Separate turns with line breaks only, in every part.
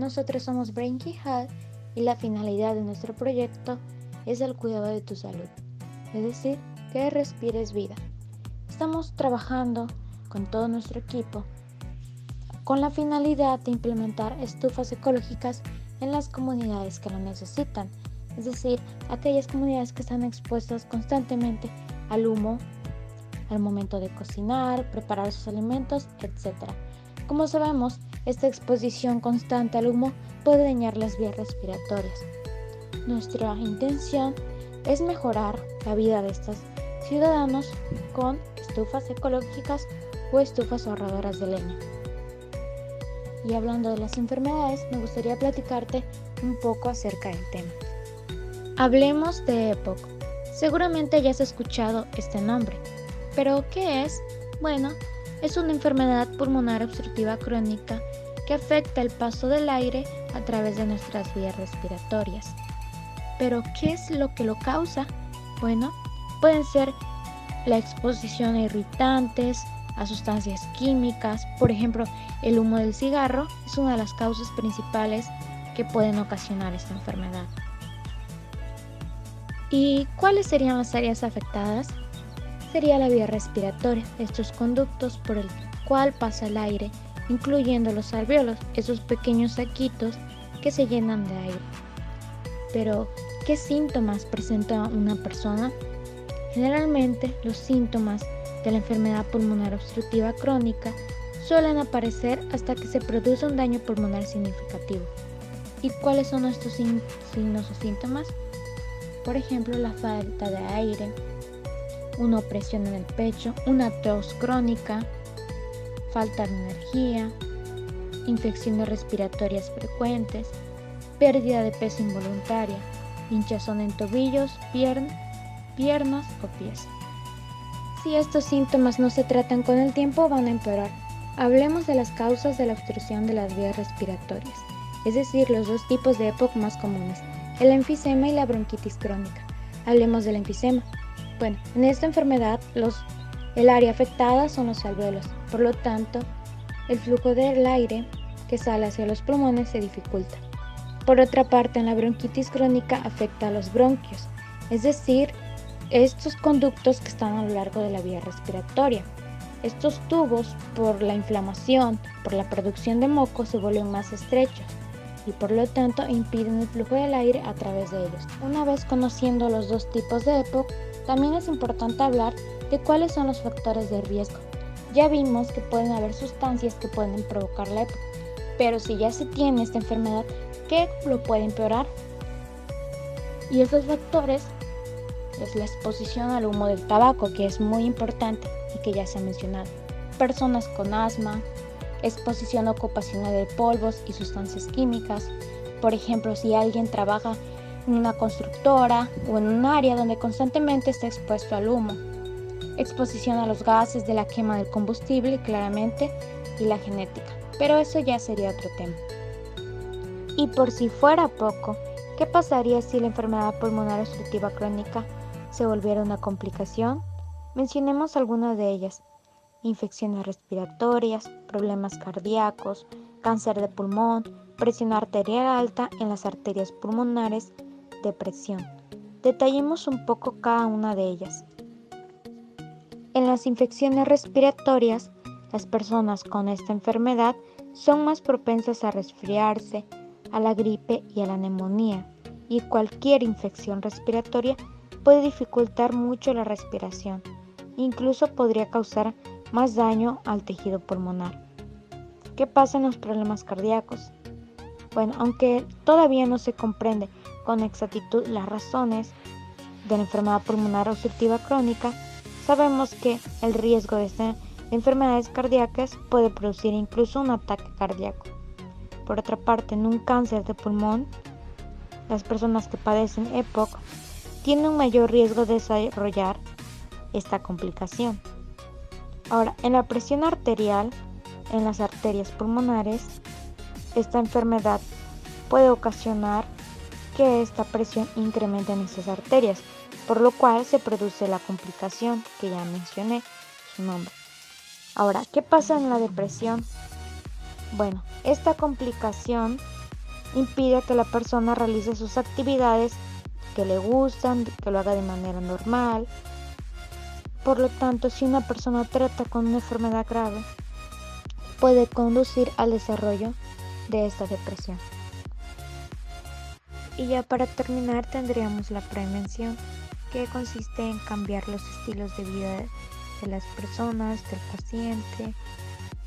Nosotros somos Brain Hall y la finalidad de nuestro proyecto es el cuidado de tu salud, es decir, que respires vida. Estamos trabajando con todo nuestro equipo con la finalidad de implementar estufas ecológicas en las comunidades que lo necesitan, es decir, aquellas comunidades que están expuestas constantemente al humo al momento de cocinar, preparar sus alimentos, etc. Como sabemos, esta exposición constante al humo puede dañar las vías respiratorias. Nuestra intención es mejorar la vida de estos ciudadanos con estufas ecológicas o estufas ahorradoras de leña. Y hablando de las enfermedades, me gustaría platicarte un poco acerca del tema. Hablemos de EPOC. Seguramente ya has escuchado este nombre, pero ¿qué es? Bueno, es una enfermedad pulmonar obstructiva crónica que afecta el paso del aire a través de nuestras vías respiratorias. Pero ¿qué es lo que lo causa? Bueno, pueden ser la exposición a irritantes, a sustancias químicas, por ejemplo, el humo del cigarro es una de las causas principales que pueden ocasionar esta enfermedad. ¿Y cuáles serían las áreas afectadas? Sería la vía respiratoria, estos conductos por el cual pasa el aire, incluyendo los alveolos, esos pequeños saquitos que se llenan de aire. Pero, ¿qué síntomas presenta una persona? Generalmente, los síntomas de la enfermedad pulmonar obstructiva crónica suelen aparecer hasta que se produce un daño pulmonar significativo. ¿Y cuáles son estos signos o síntomas? Por ejemplo, la falta de aire, una opresión en el pecho, una tos crónica, falta de energía, infecciones respiratorias frecuentes, pérdida de peso involuntaria, hinchazón en tobillos, piernas o pies. Si estos síntomas no se tratan con el tiempo, van a empeorar. Hablemos de las causas de la obstrucción de las vías respiratorias, es decir, los dos tipos de EPOC más comunes, el enfisema y la bronquitis crónica. Hablemos del enfisema. Bueno, en esta enfermedad los, el área afectada son los alveolos, por lo tanto, el flujo del aire que sale hacia los pulmones se dificulta. Por otra parte, en la bronquitis crónica afecta a los bronquios, es decir, estos conductos que están a lo largo de la vía respiratoria. Estos tubos, por la inflamación, por la producción de moco, se vuelven más estrechos y por lo tanto impiden el flujo del aire a través de ellos. Una vez conociendo los dos tipos de EPOC, también es importante hablar de cuáles son los factores de riesgo. Ya vimos que pueden haber sustancias que pueden provocar la EPOC, pero si ya se tiene esta enfermedad, ¿qué lo puede empeorar? Y estos factores es la exposición al humo del tabaco, que es muy importante y que ya se ha mencionado. Personas con asma, exposición ocupacional de polvos y sustancias químicas. Por ejemplo, si alguien trabaja en una constructora o en un área donde constantemente está expuesto al humo. Exposición a los gases de la quema del combustible, claramente, y la genética. Pero eso ya sería otro tema. Y por si fuera poco, ¿qué pasaría si la enfermedad pulmonar obstructiva crónica se volviera una complicación, mencionemos algunas de ellas. Infecciones respiratorias, problemas cardíacos, cáncer de pulmón, presión arterial alta en las arterias pulmonares, depresión. Detallemos un poco cada una de ellas. En las infecciones respiratorias, las personas con esta enfermedad son más propensas a resfriarse, a la gripe y a la neumonía, y cualquier infección respiratoria puede dificultar mucho la respiración, incluso podría causar más daño al tejido pulmonar. ¿Qué pasa en los problemas cardíacos? Bueno, aunque todavía no se comprende con exactitud las razones de la enfermedad pulmonar obstructiva crónica, sabemos que el riesgo de, de enfermedades cardíacas puede producir incluso un ataque cardíaco. Por otra parte, en un cáncer de pulmón, las personas que padecen EPOC tiene un mayor riesgo de desarrollar esta complicación. Ahora, en la presión arterial, en las arterias pulmonares, esta enfermedad puede ocasionar que esta presión incremente en estas arterias, por lo cual se produce la complicación que ya mencioné su nombre. Ahora, ¿qué pasa en la depresión? Bueno, esta complicación impide que la persona realice sus actividades que le gustan, que lo haga de manera normal. Por lo tanto, si una persona trata con una enfermedad grave, puede conducir al desarrollo de esta depresión. Y ya para terminar tendríamos la prevención, que consiste en cambiar los estilos de vida de las personas, del paciente.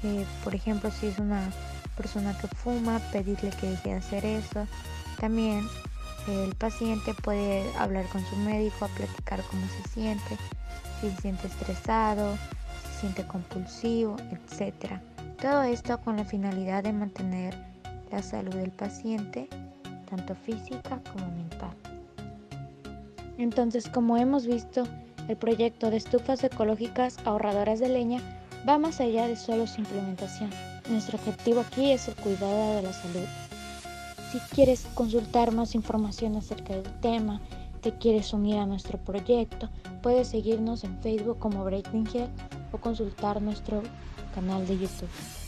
Eh, por ejemplo, si es una persona que fuma, pedirle que deje de hacer eso. También el paciente puede hablar con su médico, a platicar cómo se siente, si se siente estresado, si se siente compulsivo, etc. Todo esto con la finalidad de mantener la salud del paciente, tanto física como mental. Entonces, como hemos visto, el proyecto de estufas ecológicas ahorradoras de leña va más allá de solo su implementación. Nuestro objetivo aquí es el cuidado de la salud. Si quieres consultar más información acerca del tema, te quieres unir a nuestro proyecto, puedes seguirnos en Facebook como Breaking Head o consultar nuestro canal de YouTube.